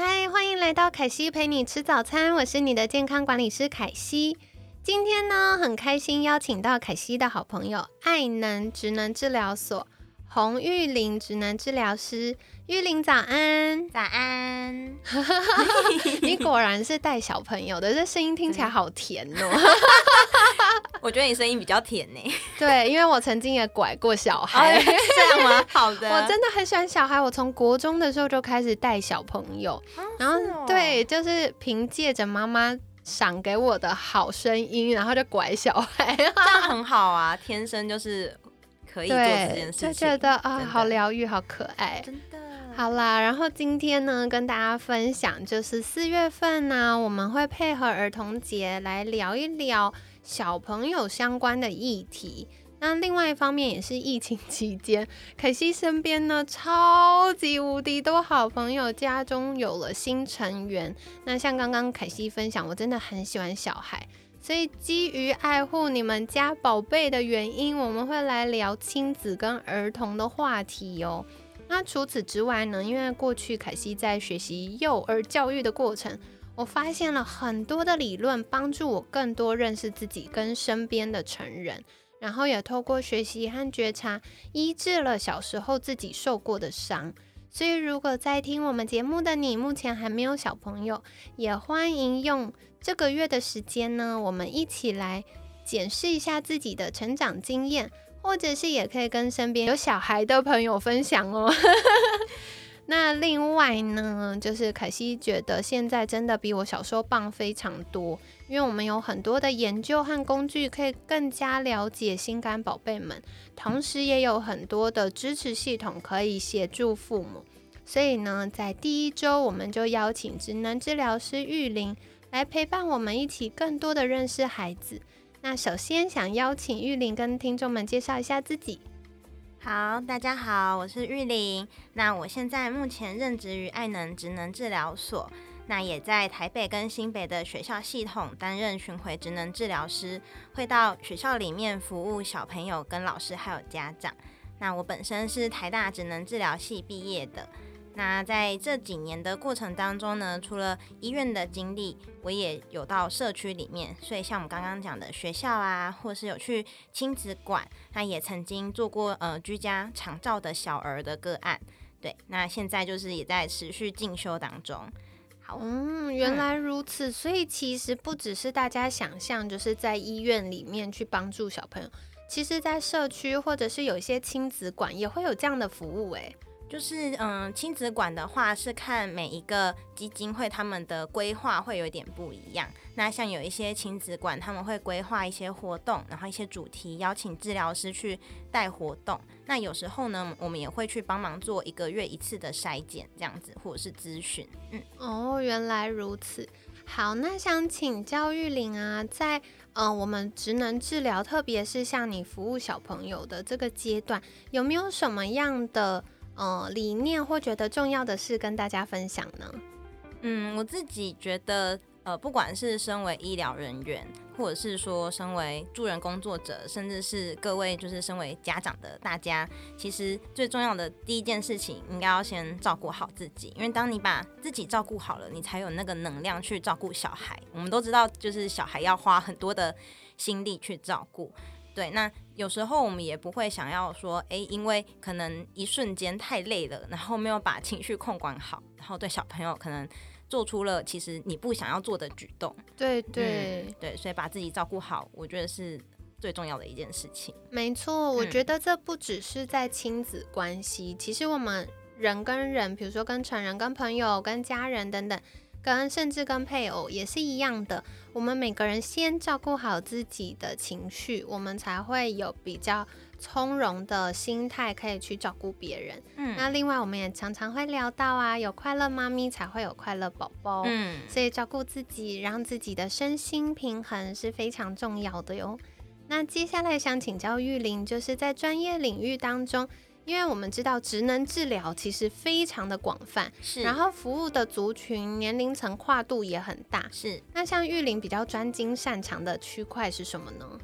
嗨，欢迎来到凯西陪你吃早餐，我是你的健康管理师凯西。今天呢，很开心邀请到凯西的好朋友爱能职能治疗所洪玉玲职能治疗师。玉玲早安，早安。你果然是带小朋友的，这声音听起来好甜哦。我觉得你声音比较甜呢。对，因为我曾经也拐过小孩，这样吗？好的。我真的很喜欢小孩，我从国中的时候就开始带小朋友，然后对，就是凭借着妈妈赏给我的好声音，然后就拐小孩，这样很好啊，天生就是可以做这件事情，就觉得啊，好疗愈，好可爱。好啦，然后今天呢，跟大家分享就是四月份呢，我们会配合儿童节来聊一聊小朋友相关的议题。那另外一方面也是疫情期间，凯西身边呢超级无敌多好朋友家中有了新成员。那像刚刚凯西分享，我真的很喜欢小孩，所以基于爱护你们家宝贝的原因，我们会来聊亲子跟儿童的话题哦。那除此之外呢？因为过去凯西在学习幼儿教育的过程，我发现了很多的理论，帮助我更多认识自己跟身边的成人，然后也透过学习和觉察，医治了小时候自己受过的伤。所以，如果在听我们节目的你，目前还没有小朋友，也欢迎用这个月的时间呢，我们一起来检视一下自己的成长经验。或者是也可以跟身边有小孩的朋友分享哦。那另外呢，就是凯西觉得现在真的比我小时候棒非常多，因为我们有很多的研究和工具，可以更加了解心肝宝贝们，同时也有很多的支持系统可以协助父母。所以呢，在第一周，我们就邀请职能治疗师玉玲来陪伴我们一起更多的认识孩子。那首先想邀请玉玲跟听众们介绍一下自己。好，大家好，我是玉玲。那我现在目前任职于爱能职能治疗所，那也在台北跟新北的学校系统担任巡回职能治疗师，会到学校里面服务小朋友、跟老师还有家长。那我本身是台大职能治疗系毕业的。那在这几年的过程当中呢，除了医院的经历，我也有到社区里面，所以像我们刚刚讲的学校啊，或是有去亲子馆，那也曾经做过呃居家长照的小儿的个案，对，那现在就是也在持续进修当中。好，嗯，原来如此，所以其实不只是大家想象，就是在医院里面去帮助小朋友，其实在社区或者是有一些亲子馆也会有这样的服务，诶。就是嗯，亲子馆的话是看每一个基金会他们的规划会有点不一样。那像有一些亲子馆，他们会规划一些活动，然后一些主题，邀请治疗师去带活动。那有时候呢，我们也会去帮忙做一个月一次的筛检，这样子或者是咨询。嗯，哦，原来如此。好，那想请教玉玲啊，在嗯我们职能治疗，特别是像你服务小朋友的这个阶段，有没有什么样的？呃，理念或觉得重要的事跟大家分享呢？嗯，我自己觉得，呃，不管是身为医疗人员，或者是说身为助人工作者，甚至是各位就是身为家长的大家，其实最重要的第一件事情，应该要先照顾好自己。因为当你把自己照顾好了，你才有那个能量去照顾小孩。我们都知道，就是小孩要花很多的心力去照顾。对，那有时候我们也不会想要说，哎，因为可能一瞬间太累了，然后没有把情绪控管好，然后对小朋友可能做出了其实你不想要做的举动。对对对，所以把自己照顾好，我觉得是最重要的一件事情。没错，我觉得这不只是在亲子关系，其实我们人跟人，比如说跟成人、跟朋友、跟家人等等。跟甚至跟配偶也是一样的。我们每个人先照顾好自己的情绪，我们才会有比较从容的心态可以去照顾别人。嗯，那另外我们也常常会聊到啊，有快乐妈咪才会有快乐宝宝。嗯，所以照顾自己，让自己的身心平衡是非常重要的哟。那接下来想请教玉玲，就是在专业领域当中。因为我们知道职能治疗其实非常的广泛，是，然后服务的族群年龄层跨度也很大，是。那像玉林比较专精擅长的区块是什么呢？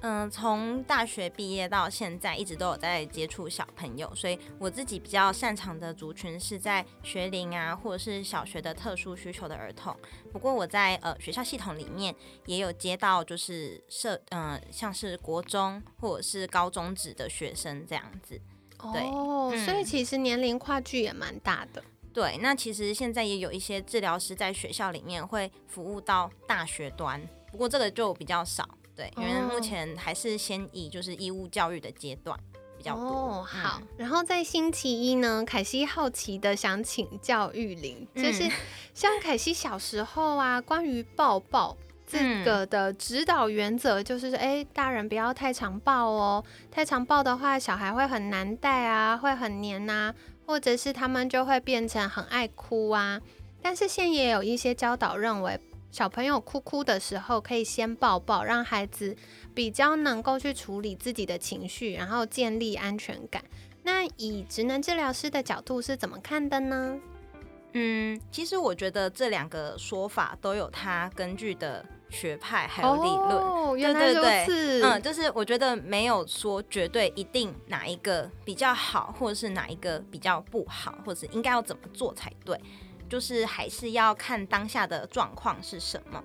嗯，从大学毕业到现在，一直都有在接触小朋友，所以我自己比较擅长的族群是在学龄啊，或者是小学的特殊需求的儿童。不过我在呃学校系统里面也有接到，就是社嗯，像是国中或者是高中职的学生这样子。哦，所以其实年龄跨距也蛮大的。对，那其实现在也有一些治疗师在学校里面会服务到大学端，不过这个就比较少。对，因为目前还是先以就是义务教育的阶段比较多。哦，好。然后在星期一呢，凯西好奇的想请教玉玲，就是像凯西小时候啊，关于抱抱。这个的指导原则就是，哎，大人不要太常抱哦，太常抱的话，小孩会很难带啊，会很黏呐，或者是他们就会变成很爱哭啊。但是现也有一些教导认为，小朋友哭哭的时候可以先抱抱，让孩子比较能够去处理自己的情绪，然后建立安全感。那以职能治疗师的角度是怎么看的呢？嗯，其实我觉得这两个说法都有它根据的。学派还有理论，对对对，嗯，就是我觉得没有说绝对一定哪一个比较好，或者是哪一个比较不好，或者是应该要怎么做才对，就是还是要看当下的状况是什么。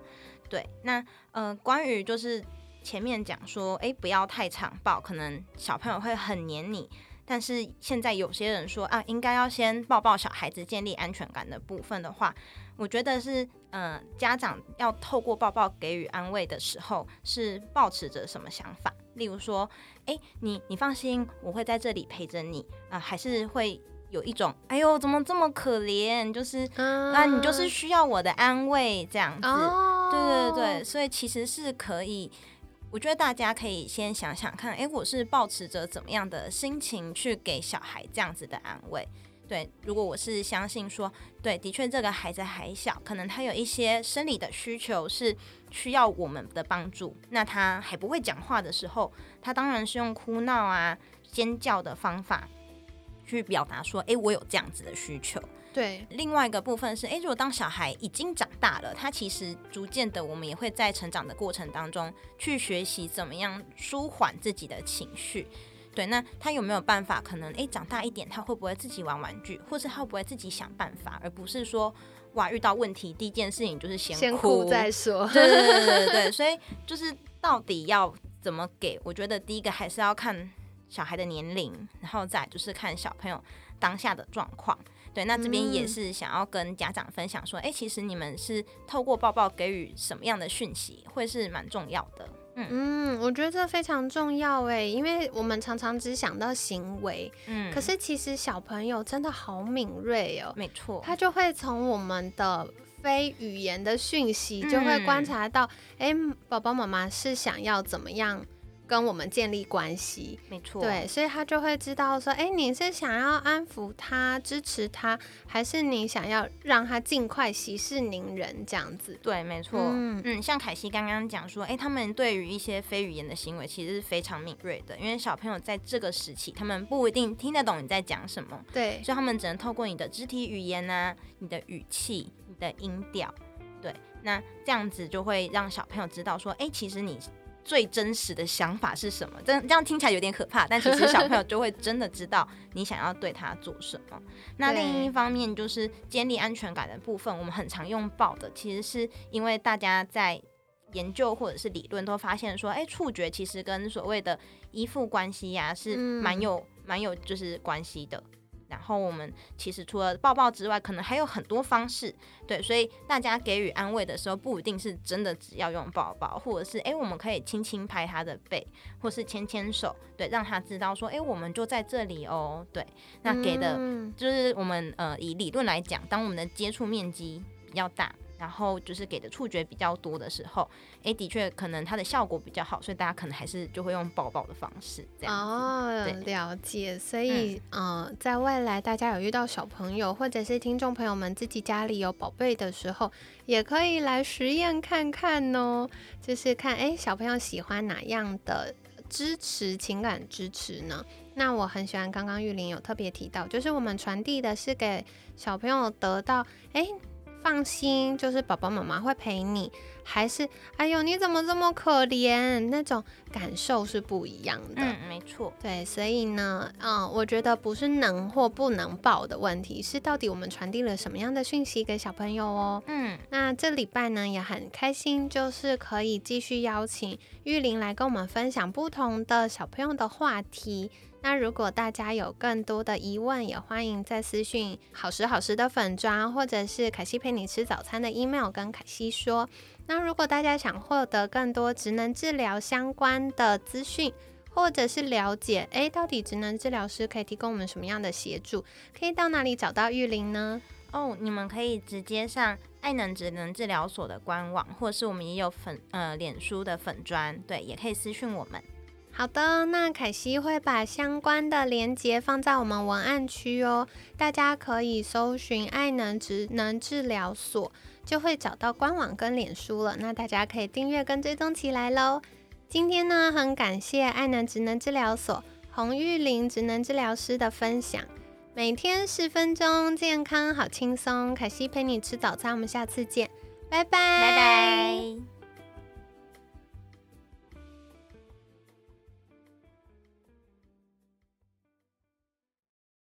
对，那呃，关于就是前面讲说，哎，不要太长抱，可能小朋友会很黏你。但是现在有些人说啊，应该要先抱抱小孩子，建立安全感的部分的话，我觉得是，嗯，家长要透过抱抱给予安慰的时候，是抱持着什么想法？例如说，哎，你你放心，我会在这里陪着你啊，还是会有一种，哎呦，怎么这么可怜？就是啊，你就是需要我的安慰这样子，对对对，所以其实是可以。我觉得大家可以先想想看，哎，我是保持着怎么样的心情去给小孩这样子的安慰？对，如果我是相信说，对，的确这个孩子还小，可能他有一些生理的需求是需要我们的帮助。那他还不会讲话的时候，他当然是用哭闹啊、尖叫的方法去表达说，哎，我有这样子的需求。对，另外一个部分是，诶，如果当小孩已经长大了，他其实逐渐的，我们也会在成长的过程当中去学习怎么样舒缓自己的情绪。对，那他有没有办法？可能诶，长大一点，他会不会自己玩玩具，或是他会不会自己想办法，而不是说哇，遇到问题第一件事情就是先哭再说。对对对对对，所以就是到底要怎么给？我觉得第一个还是要看小孩的年龄，然后再就是看小朋友当下的状况。对，那这边也是想要跟家长分享说，哎，其实你们是透过抱抱给予什么样的讯息，会是蛮重要的。嗯嗯，我觉得这非常重要哎，因为我们常常只想到行为，嗯，可是其实小朋友真的好敏锐哦，没错，他就会从我们的非语言的讯息，就会观察到，哎，宝宝妈妈是想要怎么样。跟我们建立关系，没错，对，所以他就会知道说，哎，你是想要安抚他、支持他，还是你想要让他尽快息事宁人这样子？对，没错，嗯嗯，像凯西刚刚讲说，哎，他们对于一些非语言的行为其实是非常敏锐的，因为小朋友在这个时期，他们不一定听得懂你在讲什么，对，所以他们只能透过你的肢体语言啊、你的语气、你的音调，对，那这样子就会让小朋友知道说，哎，其实你。最真实的想法是什么？这这样听起来有点可怕，但其实小朋友就会真的知道你想要对他做什么。那另一方面就是建立安全感的部分，我们很常用抱的，其实是因为大家在研究或者是理论都发现说，哎，触觉其实跟所谓的依附关系呀是蛮有蛮有就是关系的。然后我们其实除了抱抱之外，可能还有很多方式，对，所以大家给予安慰的时候，不一定是真的只要用抱抱，或者是诶，我们可以轻轻拍他的背，或是牵牵手，对，让他知道说，诶，我们就在这里哦，对，那给的就是我们呃以理论来讲，当我们的接触面积。比较大。然后就是给的触觉比较多的时候，哎，的确可能它的效果比较好，所以大家可能还是就会用抱抱的方式这样。哦，了解。所以，嗯，在未来大家有遇到小朋友或者是听众朋友们自己家里有宝贝的时候，也可以来实验看看哦。就是看，哎，小朋友喜欢哪样的支持情感支持呢？那我很喜欢刚刚玉林有特别提到，就是我们传递的是给小朋友得到，哎。放心，就是宝宝妈妈会陪你，还是哎呦你怎么这么可怜？那种感受是不一样的。嗯，没错。对，所以呢，嗯，我觉得不是能或不能抱的问题，是到底我们传递了什么样的讯息给小朋友哦。嗯，那这礼拜呢也很开心，就是可以继续邀请玉玲来跟我们分享不同的小朋友的话题。那如果大家有更多的疑问，也欢迎在私讯好时好时的粉砖，或者是凯西陪你吃早餐的 email 跟凯西说。那如果大家想获得更多职能治疗相关的资讯，或者是了解，诶，到底职能治疗师可以提供我们什么样的协助，可以到哪里找到玉玲呢？哦，你们可以直接上爱能职能治疗所的官网，或是我们也有粉呃脸书的粉砖，对，也可以私讯我们。好的，那凯西会把相关的链接放在我们文案区哦，大家可以搜寻爱能职能治疗所，就会找到官网跟脸书了。那大家可以订阅跟追踪起来喽。今天呢，很感谢爱能职能治疗所洪玉玲职能治疗师的分享，每天十分钟，健康好轻松。凯西陪你吃早餐，我们下次见，拜拜，拜拜。